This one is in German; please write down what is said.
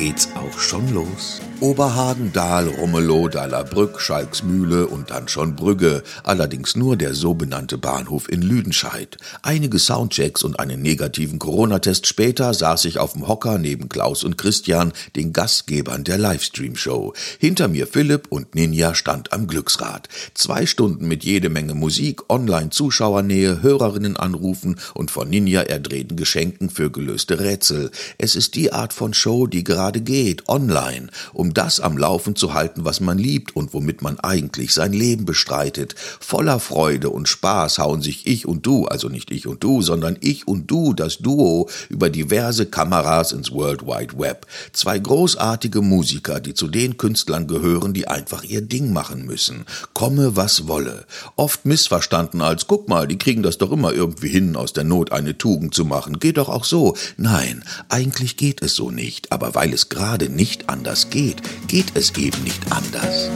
geht's auch schon los. Oberhagen, Dahl, Rummelow, Dahlerbrück, Schalksmühle und dann schon Brügge, allerdings nur der so benannte Bahnhof in Lüdenscheid. Einige Soundchecks und einen negativen Corona-Test später saß ich auf dem Hocker neben Klaus und Christian, den Gastgebern der Livestream-Show. Hinter mir Philipp und Ninja stand am Glücksrad. Zwei Stunden mit jede Menge Musik, Online-Zuschauernähe, Hörerinnen anrufen und von Ninja erdrehten Geschenken für gelöste Rätsel. Es ist die Art von Show, die gerade geht, online, um das am Laufen zu halten, was man liebt und womit man eigentlich sein Leben bestreitet. Voller Freude und Spaß hauen sich ich und du, also nicht ich und du, sondern ich und du, das Duo, über diverse Kameras ins World Wide Web. Zwei großartige Musiker, die zu den Künstlern gehören, die einfach ihr Ding machen müssen. Komme, was wolle. Oft missverstanden als, guck mal, die kriegen das doch immer irgendwie hin, aus der Not eine Tugend zu machen. Geht doch auch so. Nein, eigentlich geht es so nicht. Aber weil es gerade nicht anders geht, geht es eben nicht anders.